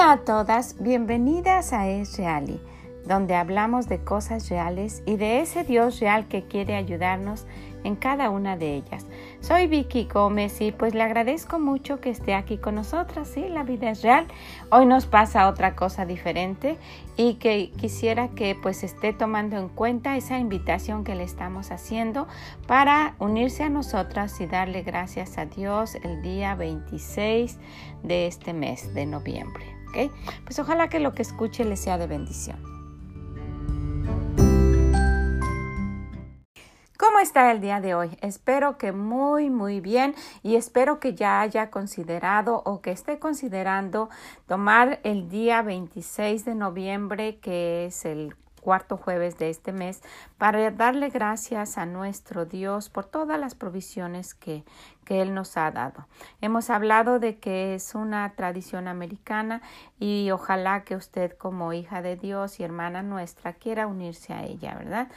Hola a todas, bienvenidas a Es Reali, donde hablamos de cosas reales y de ese Dios real que quiere ayudarnos en cada una de ellas. Soy Vicky Gómez y pues le agradezco mucho que esté aquí con nosotras. Sí, la vida es real. Hoy nos pasa otra cosa diferente y que quisiera que pues esté tomando en cuenta esa invitación que le estamos haciendo para unirse a nosotras y darle gracias a Dios el día 26 de este mes de noviembre. ¿Ok? Pues ojalá que lo que escuche le sea de bendición. ¿Cómo está el día de hoy? Espero que muy, muy bien y espero que ya haya considerado o que esté considerando tomar el día 26 de noviembre, que es el cuarto jueves de este mes, para darle gracias a nuestro Dios por todas las provisiones que, que Él nos ha dado. Hemos hablado de que es una tradición americana y ojalá que usted como hija de Dios y hermana nuestra quiera unirse a ella, ¿verdad?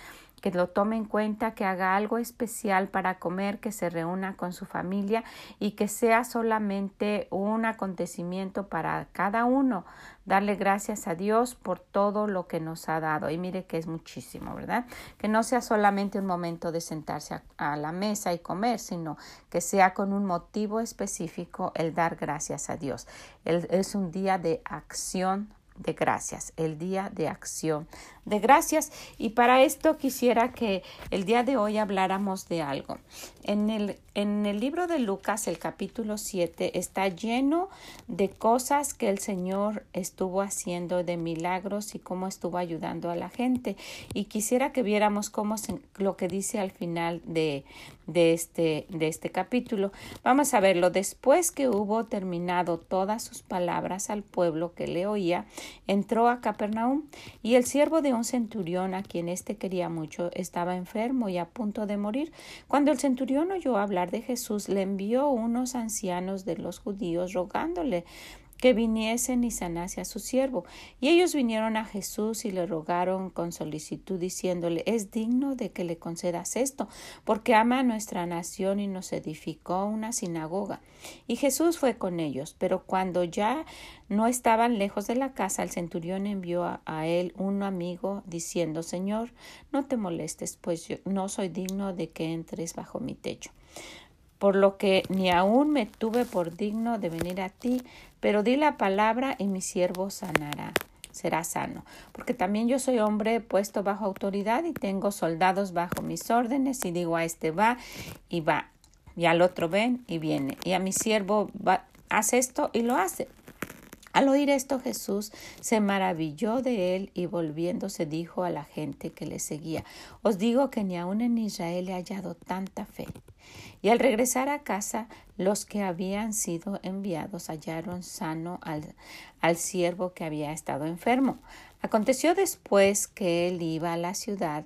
Que lo tome en cuenta, que haga algo especial para comer, que se reúna con su familia y que sea solamente un acontecimiento para cada uno. Darle gracias a Dios por todo lo que nos ha dado. Y mire que es muchísimo, ¿verdad? Que no sea solamente un momento de sentarse a, la mesa y comer, sino que sea con un motivo específico el dar gracias a Dios. es un día de acción de gracias, el día de acción de gracias. Y para esto quisiera que el día de hoy habláramos de algo. En el, en el libro de Lucas, el capítulo 7, está lleno de cosas que el Señor estuvo haciendo, de milagros y cómo estuvo ayudando a la gente. Y quisiera que viéramos cómo lo que dice al final de, de, este, de este capítulo. Vamos a verlo. Después que hubo terminado todas sus palabras al pueblo que le oía, entró a Capernaum y el siervo de un centurión a quien éste quería mucho estaba enfermo y a punto de morir. Cuando el centurión oyó hablar de Jesús, le envió unos ancianos de los judíos rogándole que viniesen y sanase a su siervo. Y ellos vinieron a Jesús y le rogaron con solicitud, diciéndole, es digno de que le concedas esto, porque ama a nuestra nación y nos edificó una sinagoga. Y Jesús fue con ellos, pero cuando ya no estaban lejos de la casa, el centurión envió a, a él un amigo, diciendo, Señor, no te molestes, pues yo no soy digno de que entres bajo mi techo por lo que ni aun me tuve por digno de venir a ti, pero di la palabra y mi siervo sanará será sano, porque también yo soy hombre puesto bajo autoridad y tengo soldados bajo mis órdenes y digo a este va y va, y al otro ven y viene, y a mi siervo va, haz esto y lo hace. Al oír esto Jesús se maravilló de él y volviéndose dijo a la gente que le seguía, Os digo que ni aun en Israel he hallado tanta fe. Y al regresar a casa, los que habían sido enviados hallaron sano al, al siervo que había estado enfermo. Aconteció después que él iba a la ciudad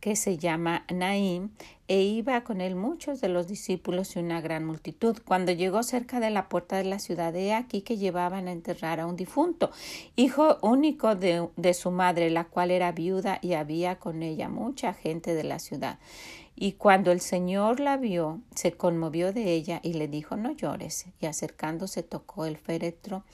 que se llama Naim, e iba con él muchos de los discípulos y una gran multitud. Cuando llegó cerca de la puerta de la ciudad, he aquí que llevaban a enterrar a un difunto, hijo único de, de su madre, la cual era viuda, y había con ella mucha gente de la ciudad. Y cuando el Señor la vio, se conmovió de ella y le dijo no llores. Y acercándose tocó el féretro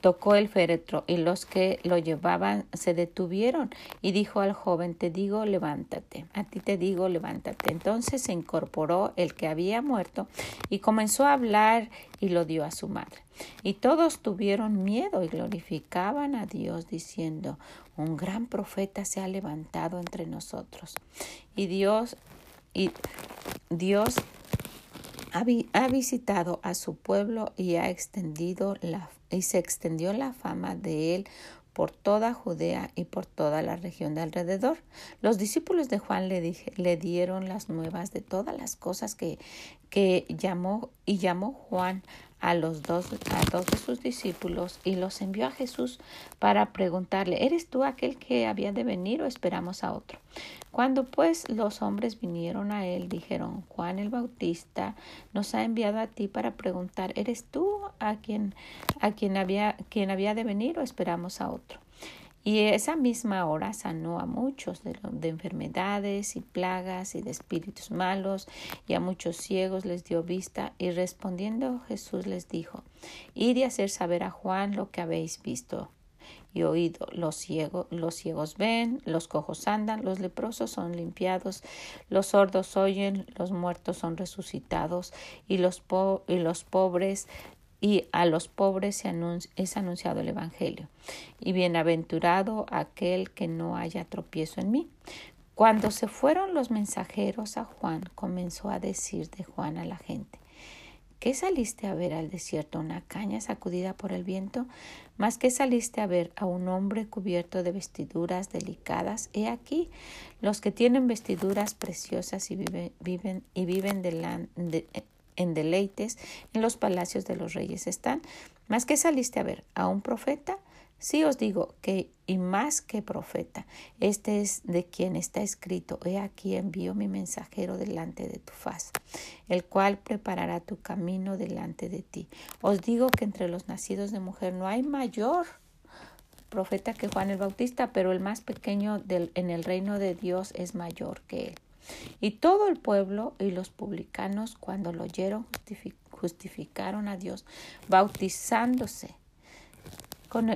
Tocó el féretro y los que lo llevaban se detuvieron y dijo al joven, te digo, levántate, a ti te digo, levántate. Entonces se incorporó el que había muerto y comenzó a hablar y lo dio a su madre. Y todos tuvieron miedo y glorificaban a Dios diciendo, un gran profeta se ha levantado entre nosotros. Y Dios, y Dios ha, visitado a su pueblo y ha extendido la, y se extendió la fama de él por toda Judea y por toda la región de alrededor. Los discípulos de Juan le, le dieron las nuevas de todas las cosas que, que llamó y llamó Juan a los dos, a dos de sus discípulos y los envió a Jesús para preguntarle, ¿eres tú aquel que había de venir o esperamos a otro? Cuando pues los hombres vinieron a él, dijeron, Juan el Bautista nos ha enviado a ti para preguntar, ¿eres tú a quien, a quien había, quien había de venir o esperamos a otro? Y esa misma hora sanó a muchos de, de, enfermedades y plagas y de espíritus malos, y a muchos ciegos les dio vista, y respondiendo Jesús les dijo, Id y hacer saber a Juan lo que habéis visto y oído. Los ciegos, los ciegos ven, los cojos andan, los leprosos son limpiados, los sordos oyen, los muertos son resucitados, y los, y los pobres y a los pobres es anunciado el Evangelio. Y bienaventurado aquel que no haya tropiezo en mí. Cuando se fueron los mensajeros a Juan, comenzó a decir de Juan a la gente, ¿Qué saliste a ver al desierto? ¿Una caña sacudida por el viento? ¿Más que saliste a ver a un hombre cubierto de vestiduras delicadas? He aquí, los que tienen vestiduras preciosas y viven, y viven en deleites en los palacios de los reyes están. ¿Más que saliste a ver a un profeta? Sí os digo que, y más que profeta, este es de quien está escrito, he aquí envío mi mensajero delante de tu faz, el cual preparará tu camino delante de ti. Os digo que entre los nacidos de mujer no hay mayor profeta que Juan el Bautista, pero el más pequeño del, en el reino de Dios es mayor que él. Y todo el pueblo y los publicanos, cuando lo oyeron, justificaron a Dios, bautizándose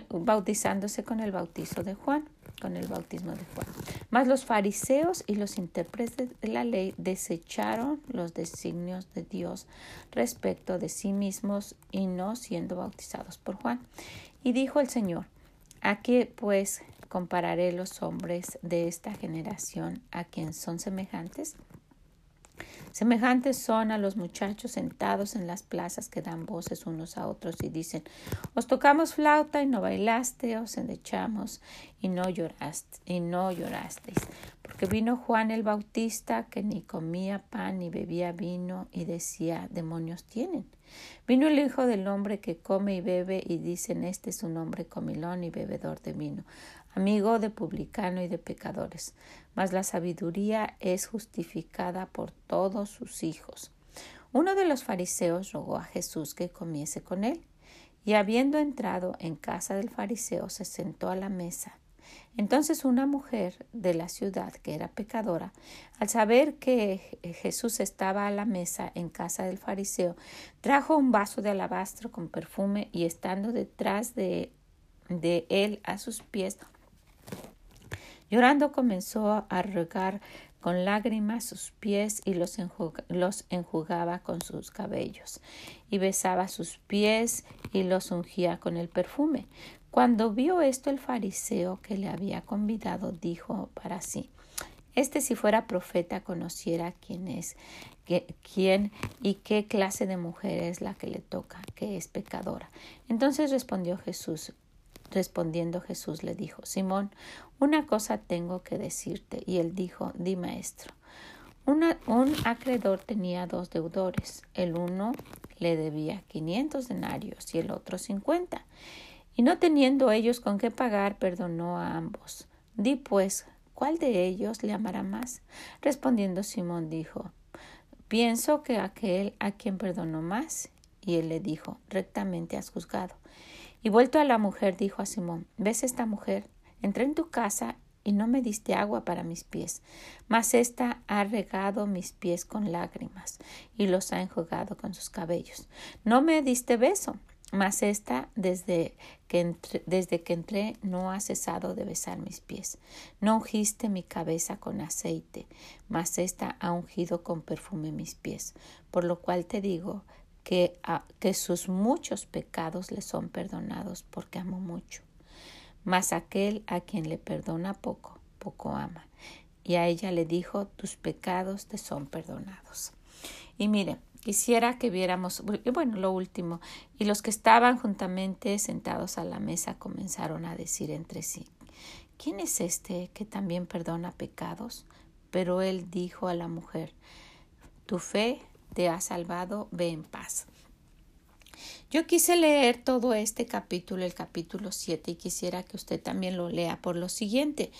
bautizándose con el bautizo de Juan, con el bautismo de Juan. Mas los fariseos y los intérpretes de la ley desecharon los designios de Dios respecto de sí mismos y no siendo bautizados por Juan. Y dijo el Señor, ¿a qué pues compararé los hombres de esta generación a quien son semejantes? Semejantes son a los muchachos sentados en las plazas que dan voces unos a otros y dicen, os tocamos flauta y no bailaste, os endechamos y no y no llorasteis. Porque vino Juan el Bautista que ni comía pan ni bebía vino y decía, demonios tienen. Vino el Hijo del Hombre que come y bebe y dicen, este es un hombre comilón y bebedor de vino, amigo de publicano y de pecadores mas la sabiduría es justificada por todos sus hijos. Uno de los fariseos rogó a Jesús que comiese con él, y habiendo entrado en casa del fariseo se sentó a la mesa. Entonces una mujer de la ciudad, que era pecadora, al saber que Jesús estaba a la mesa en casa del fariseo, trajo un vaso de alabastro con perfume y estando detrás de, de él a sus pies, Llorando comenzó a regar con lágrimas sus pies y los, enjugaba con sus cabellos, y besaba sus pies y los ungía con el perfume. Cuando vio esto el fariseo que le había convidado, dijo para sí, este si fuera profeta conociera quién es, quién y qué clase de mujer es la que le toca, que es pecadora. Entonces respondió Jesús, Respondiendo Jesús le dijo, Simón, una cosa tengo que decirte. Y él dijo, di maestro. un acreedor tenía dos deudores. El uno le debía quinientos denarios y el otro cincuenta. Y no teniendo ellos con qué pagar, perdonó a ambos. Di pues, ¿cuál de ellos le amará más? Respondiendo Simón dijo, pienso que aquel a quien perdonó más. Y él le dijo, rectamente has juzgado. Y vuelto a la mujer, dijo a Simón, ¿ves esta mujer? Entré en tu casa y no me diste agua para mis pies, mas ésta ha regado mis pies con lágrimas y los ha enjugado con sus cabellos. No me diste beso, mas ésta desde que, entré, desde que entré no ha cesado de besar mis pies. No ungiste mi cabeza con aceite, mas ésta ha ungido con perfume mis pies. Por lo cual te digo que, que sus muchos pecados le son perdonados porque amo mucho. Mas aquel a quien le perdona poco, poco ama. Y a ella le dijo, tus pecados te son perdonados. Y mire, quisiera que viéramos, bueno, lo último, y los que estaban juntamente sentados a la mesa comenzaron a decir entre sí, ¿quién es este que también perdona pecados? Pero él dijo a la mujer, tu fe te ha salvado, ve en paz. Yo quise leer todo este capítulo, el capítulo 7, y quisiera que usted también lo lea por lo siguiente.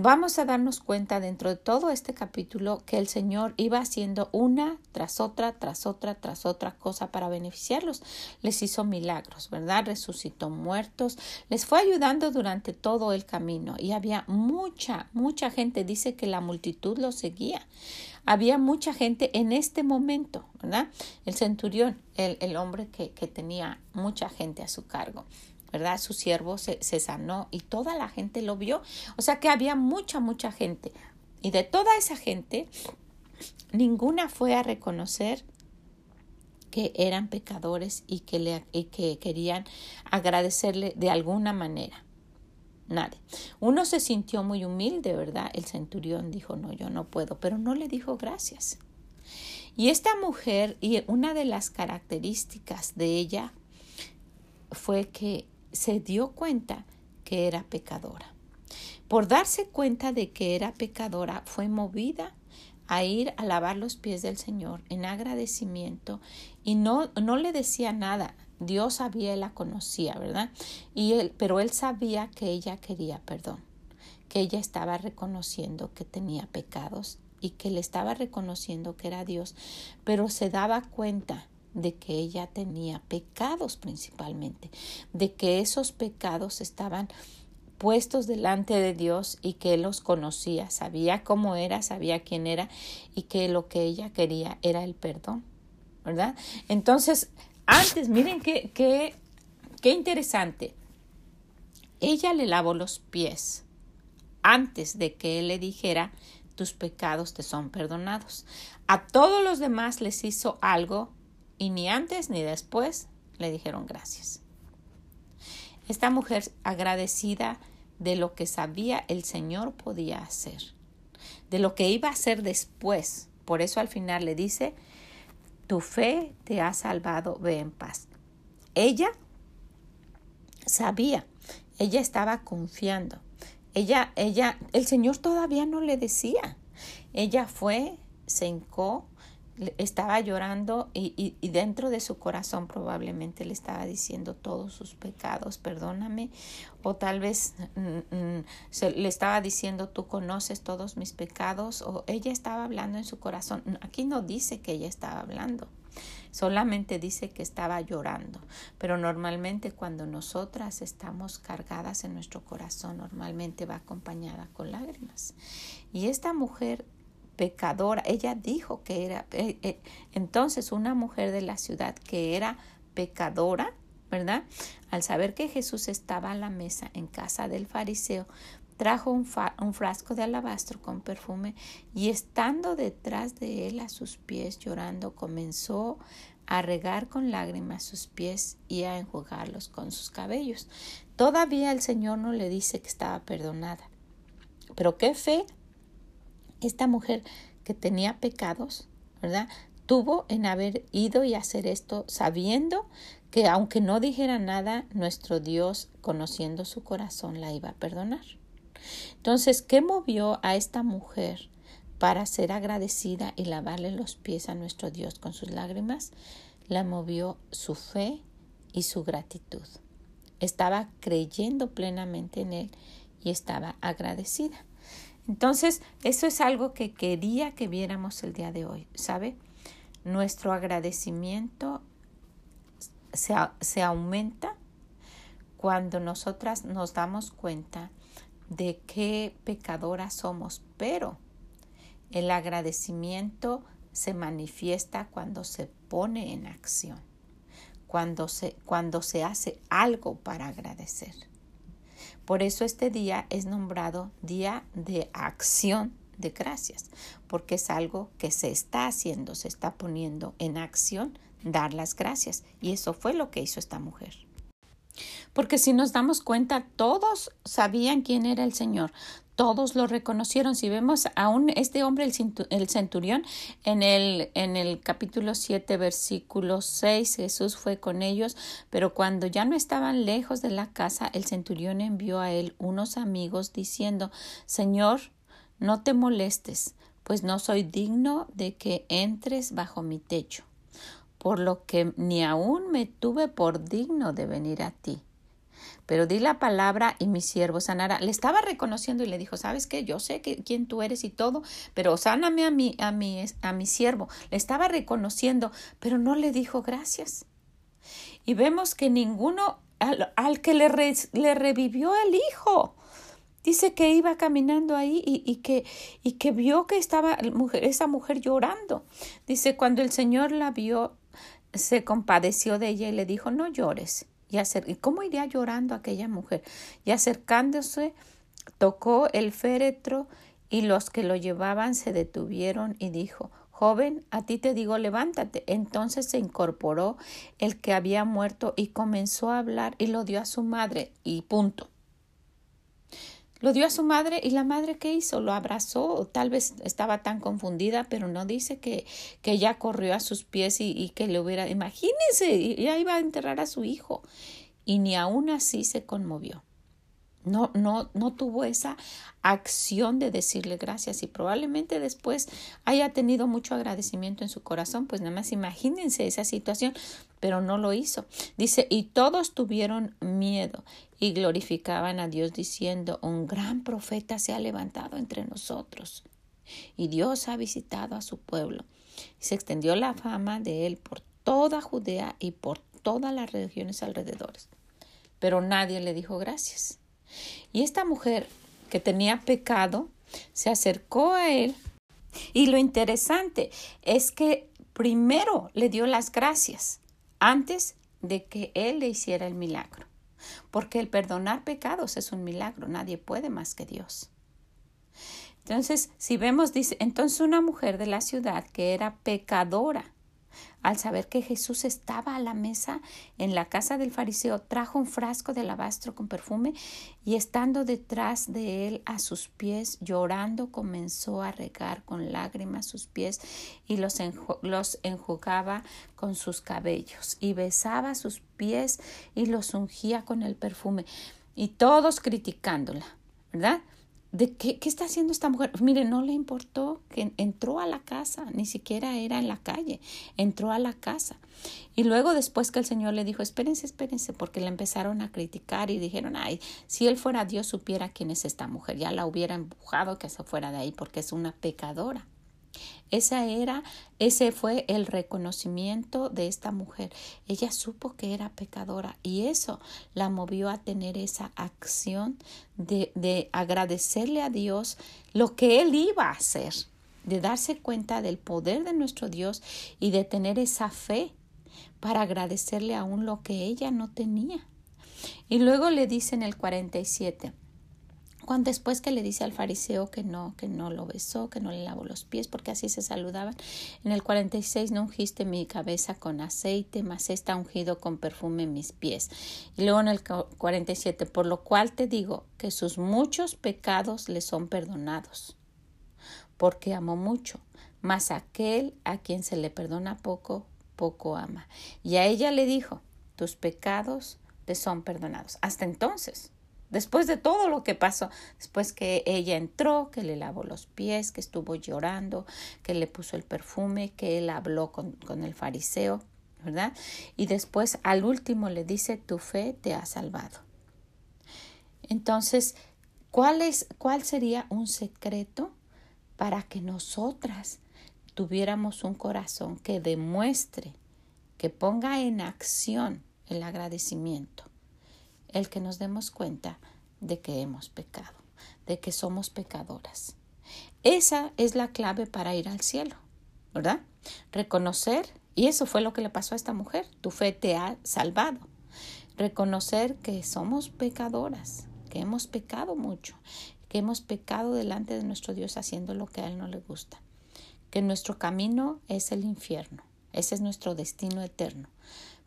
Vamos a darnos cuenta dentro de todo este capítulo que el Señor iba haciendo una tras otra, tras otra, tras otra cosa para beneficiarlos. Les hizo milagros, ¿verdad? Resucitó muertos, les fue ayudando durante todo el camino y había mucha, mucha gente, dice que la multitud lo seguía. Había mucha gente en este momento, ¿verdad? El centurión, el, el hombre que, que tenía mucha gente a su cargo. ¿Verdad? Su siervo se, se, sanó y toda la gente lo vio. O sea que había mucha, mucha gente. Y de toda esa gente, ninguna fue a reconocer que eran pecadores y que, le, y que querían agradecerle de alguna manera. Nadie. Uno se sintió muy humilde, ¿verdad? El centurión dijo, no, yo no puedo, pero no le dijo gracias. Y esta mujer, y una de las características de ella fue que se dio cuenta que era pecadora. Por darse cuenta de que era pecadora, fue movida a ir a lavar los pies del Señor en agradecimiento y no, no le decía nada. Dios sabía y la conocía, ¿verdad? Y él, pero él sabía que ella quería perdón, que ella estaba reconociendo que tenía pecados y que le estaba reconociendo que era Dios, pero se daba cuenta de que ella tenía pecados principalmente, de que esos pecados estaban puestos delante de Dios y que Él los conocía, sabía cómo era, sabía quién era y que lo que ella quería era el perdón, ¿verdad? Entonces, antes, miren qué, qué, qué interesante, ella le lavó los pies antes de que Él le dijera, tus pecados te son perdonados. A todos los demás les hizo algo y ni antes ni después le dijeron gracias. Esta mujer agradecida de lo que sabía el Señor podía hacer, de lo que iba a hacer después. Por eso al final le dice, tu fe te ha salvado, ve en paz. Ella sabía, ella estaba confiando. Ella, ella, el Señor todavía no le decía. Ella fue, se hincó, estaba llorando y, y, dentro de su corazón probablemente le estaba diciendo todos sus pecados, perdóname, o tal vez mm, mm, le estaba diciendo tú conoces todos mis pecados, o ella estaba hablando en su corazón. Aquí no dice que ella estaba hablando, solamente dice que estaba llorando, pero normalmente cuando nosotras estamos cargadas en nuestro corazón, normalmente va acompañada con lágrimas. Y esta mujer pecadora. Ella dijo que era eh, eh, entonces una mujer de la ciudad que era pecadora, ¿verdad? Al saber que Jesús estaba a la mesa en casa del fariseo, trajo un, un, frasco de alabastro con perfume y estando detrás de él a sus pies llorando, comenzó a regar con lágrimas sus pies y a enjugarlos con sus cabellos. Todavía el Señor no le dice que estaba perdonada. Pero qué fe esta mujer que tenía pecados, ¿verdad? Tuvo en haber ido y hacer esto sabiendo que aunque no dijera nada, nuestro Dios, conociendo su corazón, la iba a perdonar. Entonces, ¿qué movió a esta mujer para ser agradecida y lavarle los pies a nuestro Dios con sus lágrimas? La movió su fe y su gratitud. Estaba creyendo plenamente en Él y estaba agradecida. Entonces, eso es algo que quería que viéramos el día de hoy, ¿sabe? Nuestro agradecimiento se, se aumenta cuando nosotras nos damos cuenta de qué pecadoras somos, pero el agradecimiento se manifiesta cuando se pone en acción, cuando se, cuando se hace algo para agradecer. Por eso este día es nombrado Día de Acción de Gracias, porque es algo que se está haciendo, se está poniendo en acción, dar las gracias. Y eso fue lo que hizo esta mujer. Porque si nos damos cuenta, todos sabían quién era el Señor, todos lo reconocieron. Si vemos aún este hombre, el centurión, en el, en el capítulo 7, versículo 6, Jesús fue con ellos, pero cuando ya no estaban lejos de la casa, el centurión envió a él unos amigos diciendo, Señor, no te molestes, pues no soy digno de que entres bajo mi techo, por lo que ni aún me tuve por digno de venir a ti pero di la palabra y mi siervo sanará. Le estaba reconociendo y le dijo, ¿sabes qué? Yo sé quién tú eres y todo, pero sáname a mi, a mi, a mi siervo. Le estaba reconociendo, pero no le dijo gracias. Y vemos que ninguno, al, que le, le revivió el hijo, Dice que iba caminando ahí y, que, y que vio que estaba esa mujer llorando. Dice, cuando el Señor la vio, se compadeció de ella y le dijo, no llores. Y, ¿Y cómo iría llorando aquella mujer? Y acercándose, tocó el féretro y los que lo llevaban se detuvieron y dijo, Joven, a ti te digo, levántate. Entonces se incorporó el que había muerto y comenzó a hablar y lo dio a su madre y punto. Lo dio a su madre y la madre ¿qué hizo? Lo abrazó, tal vez estaba tan confundida, pero no dice que, que ella corrió a sus pies y, y que le hubiera, imagínense, ya iba a enterrar a su hijo y ni aún así se conmovió. No, no, no tuvo esa acción de decirle gracias y probablemente después haya tenido mucho agradecimiento en su corazón, pues nada más imagínense esa situación, pero no lo hizo. Dice, y todos tuvieron miedo y glorificaban a Dios diciendo, un gran profeta se ha levantado entre nosotros y Dios ha visitado a su pueblo. Y se extendió la fama de él por toda Judea y por todas las regiones alrededores. Pero nadie le dijo gracias. Y esta mujer que tenía pecado se acercó a él y lo interesante es que primero le dio las gracias antes de que él le hiciera el milagro. Porque el perdonar pecados es un milagro, nadie puede más que Dios. Entonces, si vemos, dice, entonces una mujer de la ciudad que era pecadora, al saber que Jesús estaba a la mesa en la casa del fariseo, trajo un frasco de alabastro con perfume y estando detrás de él a sus pies, llorando, comenzó a regar con lágrimas sus pies y los, los enjugaba con sus cabellos y besaba sus pies y los ungía con el perfume y todos criticándola, ¿verdad? De qué, qué, está haciendo esta mujer. Mire, no le importó que entró a la casa, ni siquiera era en la calle, entró a la casa. Y luego después que el Señor le dijo, espérense, espérense, porque le empezaron a criticar y dijeron, ay, si él fuera Dios supiera quién es esta mujer, ya la hubiera empujado que se fuera de ahí porque es una pecadora. Esa era, ese fue el reconocimiento de esta mujer. Ella supo que era pecadora y eso la movió a tener esa acción de, de agradecerle a Dios lo que él iba a hacer, de darse cuenta del poder de nuestro Dios y de tener esa fe para agradecerle aún lo que ella no tenía. Y luego le dice en el 47, cuando después que le dice al fariseo que no, que no lo besó, que no le lavó los pies, porque así se saludaban. En el 46 no ungiste mi cabeza con aceite, mas está ungido con perfume mis pies. Y luego en el 47, por lo cual te digo que sus muchos pecados le son perdonados, porque amó mucho, mas aquel a quien se le perdona poco, poco ama. Y a ella le dijo, tus pecados te son perdonados. Hasta entonces Después de todo lo que pasó, después que ella entró, que le lavó los pies, que estuvo llorando, que le puso el perfume, que él habló con, con el fariseo, ¿verdad? Y después al último le dice, tu fe te ha salvado. Entonces, ¿cuál, es, cuál sería un secreto para que nosotras tuviéramos un corazón que demuestre, que ponga en acción el agradecimiento? El que nos demos cuenta de que hemos pecado, de que somos pecadoras. Esa es la clave para ir al cielo, ¿verdad? Reconocer, y eso fue lo que le pasó a esta mujer, tu fe te ha salvado. Reconocer que somos pecadoras, que hemos pecado mucho, que hemos pecado delante de nuestro Dios haciendo lo que a Él no le gusta, que nuestro camino es el infierno, ese es nuestro destino eterno,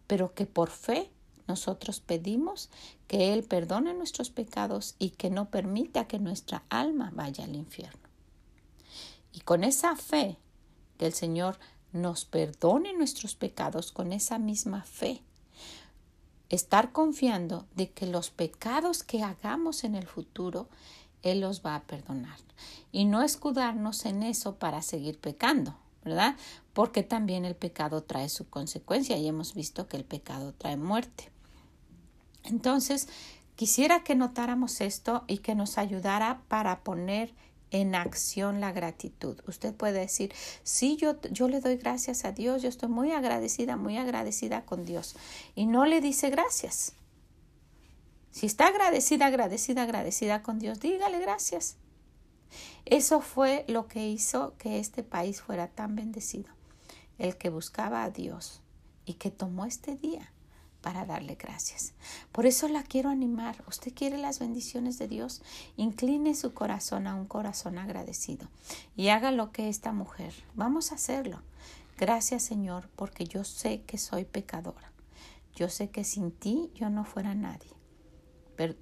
pero que por fe nosotros pedimos que Él perdone nuestros pecados y que no permita que nuestra alma vaya al infierno. Y con esa fe que el Señor nos perdone nuestros pecados, con esa misma fe, estar confiando de que los pecados que hagamos en el futuro, Él los va a perdonar. Y no escudarnos en eso para seguir pecando, ¿verdad? Porque también el pecado trae su consecuencia y hemos visto que el pecado trae muerte. Entonces, Quisiera que notáramos esto y que nos ayudara para poner en acción la gratitud. Usted puede decir, sí, yo, yo le doy gracias a Dios, yo estoy muy agradecida, muy agradecida con Dios. Y no le dice gracias. Si está agradecida, agradecida, agradecida con Dios, dígale gracias. Eso fue lo que hizo que este país fuera tan bendecido. El que buscaba a Dios y que tomó este día para darle gracias. Por eso la quiero animar. Usted quiere las bendiciones de Dios. Incline su corazón a un corazón agradecido y haga lo que esta mujer. Vamos a hacerlo. Gracias Señor porque yo sé que soy pecadora. Yo sé que sin ti yo no fuera nadie.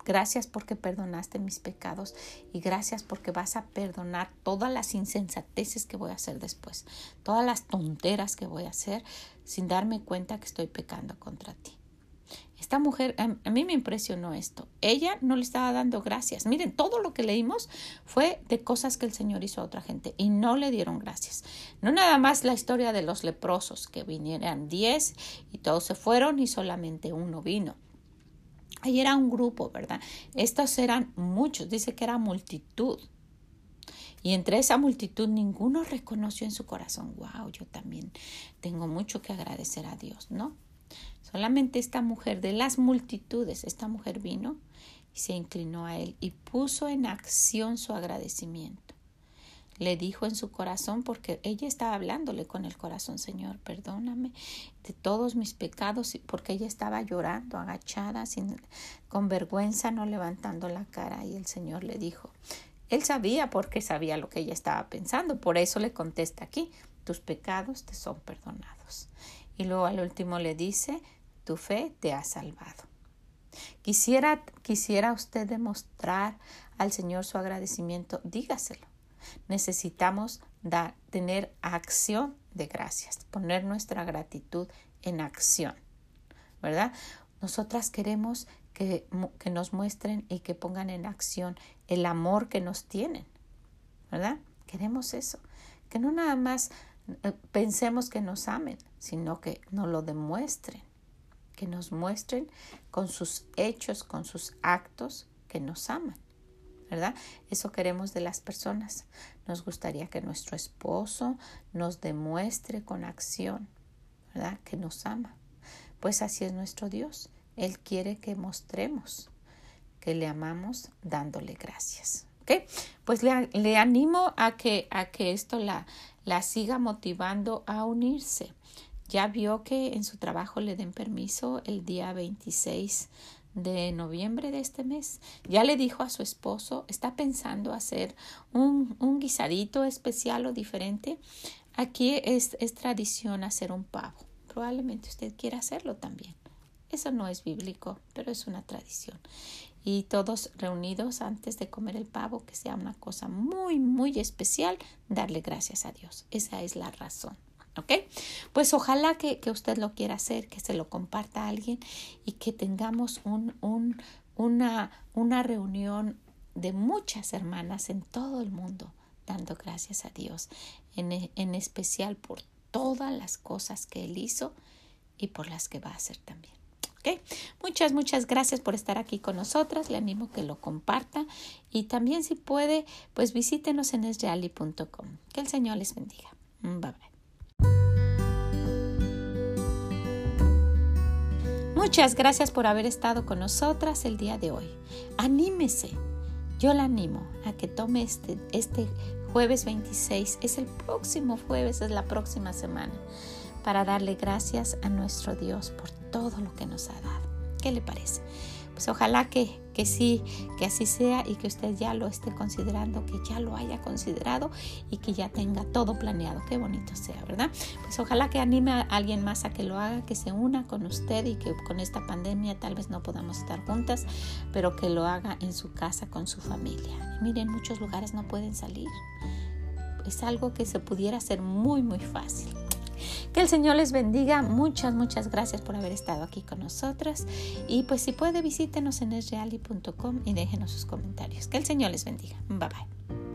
Gracias porque perdonaste mis pecados y gracias porque vas a perdonar todas las insensateces que voy a hacer después, todas las tonteras que voy a hacer sin darme cuenta que estoy pecando contra ti. Esta mujer, a mí me impresionó esto. Ella no le estaba dando gracias. Miren, todo lo que leímos fue de cosas que el Señor hizo a otra gente y no le dieron gracias. No nada más la historia de los leprosos, que vinieran diez y todos se fueron y solamente uno vino. Ahí era un grupo, ¿verdad? Estos eran muchos, dice que era multitud. Y entre esa multitud ninguno reconoció en su corazón, wow, yo también tengo mucho que agradecer a Dios, ¿no? Solamente esta mujer de las multitudes, esta mujer vino y se inclinó a él y puso en acción su agradecimiento. Le dijo en su corazón, porque ella estaba hablándole con el corazón, Señor, perdóname de todos mis pecados, porque ella estaba llorando, agachada, sin, con vergüenza, no levantando la cara. Y el Señor le dijo, él sabía porque sabía lo que ella estaba pensando, por eso le contesta aquí, tus pecados te son perdonados. Y luego al último le dice, tu fe te ha salvado. Quisiera, quisiera usted demostrar al Señor su agradecimiento, dígaselo. Necesitamos dar, tener acción de gracias, poner nuestra gratitud en acción, ¿verdad? Nosotras queremos que, que nos muestren y que pongan en acción el amor que nos tienen, ¿verdad? Queremos eso, que no nada más eh, pensemos que nos amen, sino que nos lo demuestren, que nos muestren con sus hechos, con sus actos, que nos aman. ¿verdad? Eso queremos de las personas. Nos gustaría que nuestro esposo nos demuestre con acción, ¿verdad? Que nos ama. Pues así es nuestro Dios. Él quiere que mostremos que le amamos dándole gracias. ¿Ok? Pues le, le animo a que, a que esto la, la siga motivando a unirse. Ya vio que en su trabajo le den permiso el día 26 de noviembre de este mes. Ya le dijo a su esposo, está pensando hacer un, un guisadito especial o diferente. Aquí es, es tradición hacer un pavo. Probablemente usted quiera hacerlo también. Eso no es bíblico, pero es una tradición y todos reunidos antes de comer el pavo, que sea una cosa muy, muy especial, darle gracias a Dios. Esa es la razón. ¿Ok? Pues ojalá que, usted lo quiera hacer, que se lo comparta a alguien y que tengamos un, un, una, una reunión de muchas hermanas en todo el mundo dando gracias a Dios, en, en especial por todas las cosas que Él hizo y por las que va a hacer también. Muchas, muchas gracias por estar aquí con nosotras. Le animo que lo comparta y también si puede, pues visítenos en esreali.com. Que el Señor les bendiga. Bye bye. Muchas gracias por haber estado con nosotras el día de hoy. Anímese. Yo la animo a que tome este, este jueves 26. Es el próximo jueves, es la próxima semana para darle gracias a nuestro Dios por todo lo que nos ha dado. ¿Qué le parece? Pues ojalá que, que sí, que así sea y que usted ya lo esté considerando, que ya lo haya considerado y que ya tenga todo planeado. Qué bonito sea, ¿verdad? Pues ojalá que anime a alguien más a que lo haga, que se una con usted y que con esta pandemia tal vez no podamos estar juntas, pero que lo haga en su casa con su familia. Y miren, muchos lugares no pueden salir. Es algo que se pudiera hacer muy, muy fácil. Que el Señor les bendiga. Muchas, muchas gracias por haber estado aquí con nosotras. Y pues si puede, visítenos en esreali.com y déjenos sus comentarios. Que el Señor les bendiga. Bye bye.